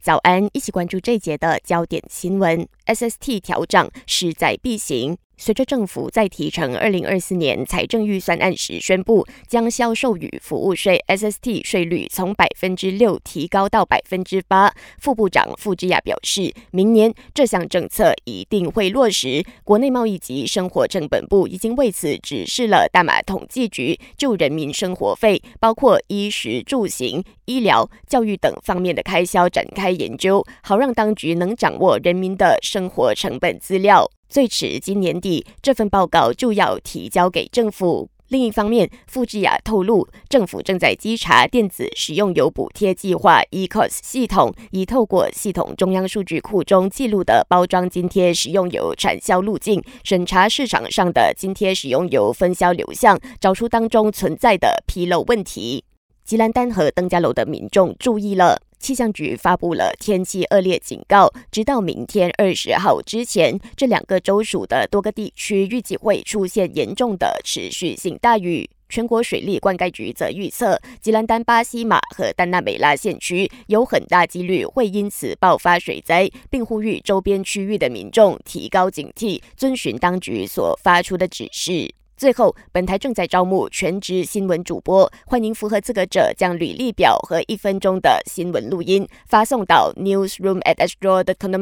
早安，一起关注这节的焦点新闻。SST 调涨势在必行。随着政府在提成二零二四年财政预算案时宣布，将销售与服务税 SST 税率从百分之六提高到百分之八，副部长傅之雅表示，明年这项政策一定会落实。国内贸易及生活成本部已经为此指示了大马统计局，就人民生活费，包括衣食住行、医疗、教育等方面的开销展开研究，好让当局能掌握人民的生活成本资料。最迟今年底，这份报告就要提交给政府。另一方面，傅志雅透露，政府正在稽查电子使用油补贴计划 （eCOS） 系统，以透过系统中央数据库中记录的包装津贴使用油产销路径，审查市场上的津贴使用油分销流向，找出当中存在的纰漏问题。吉兰丹和登嘉楼的民众注意了。气象局发布了天气恶劣警告，直到明天二十号之前，这两个州属的多个地区预计会出现严重的持续性大雨。全国水利灌溉局则预测，吉兰丹、巴西马和丹纳美拉县区有很大几率会因此爆发水灾，并呼吁周边区域的民众提高警惕，遵循当局所发出的指示。最后，本台正在招募全职新闻主播，欢迎符合资格者将履历表和一分钟的新闻录音发送到 newsroom at astro dot com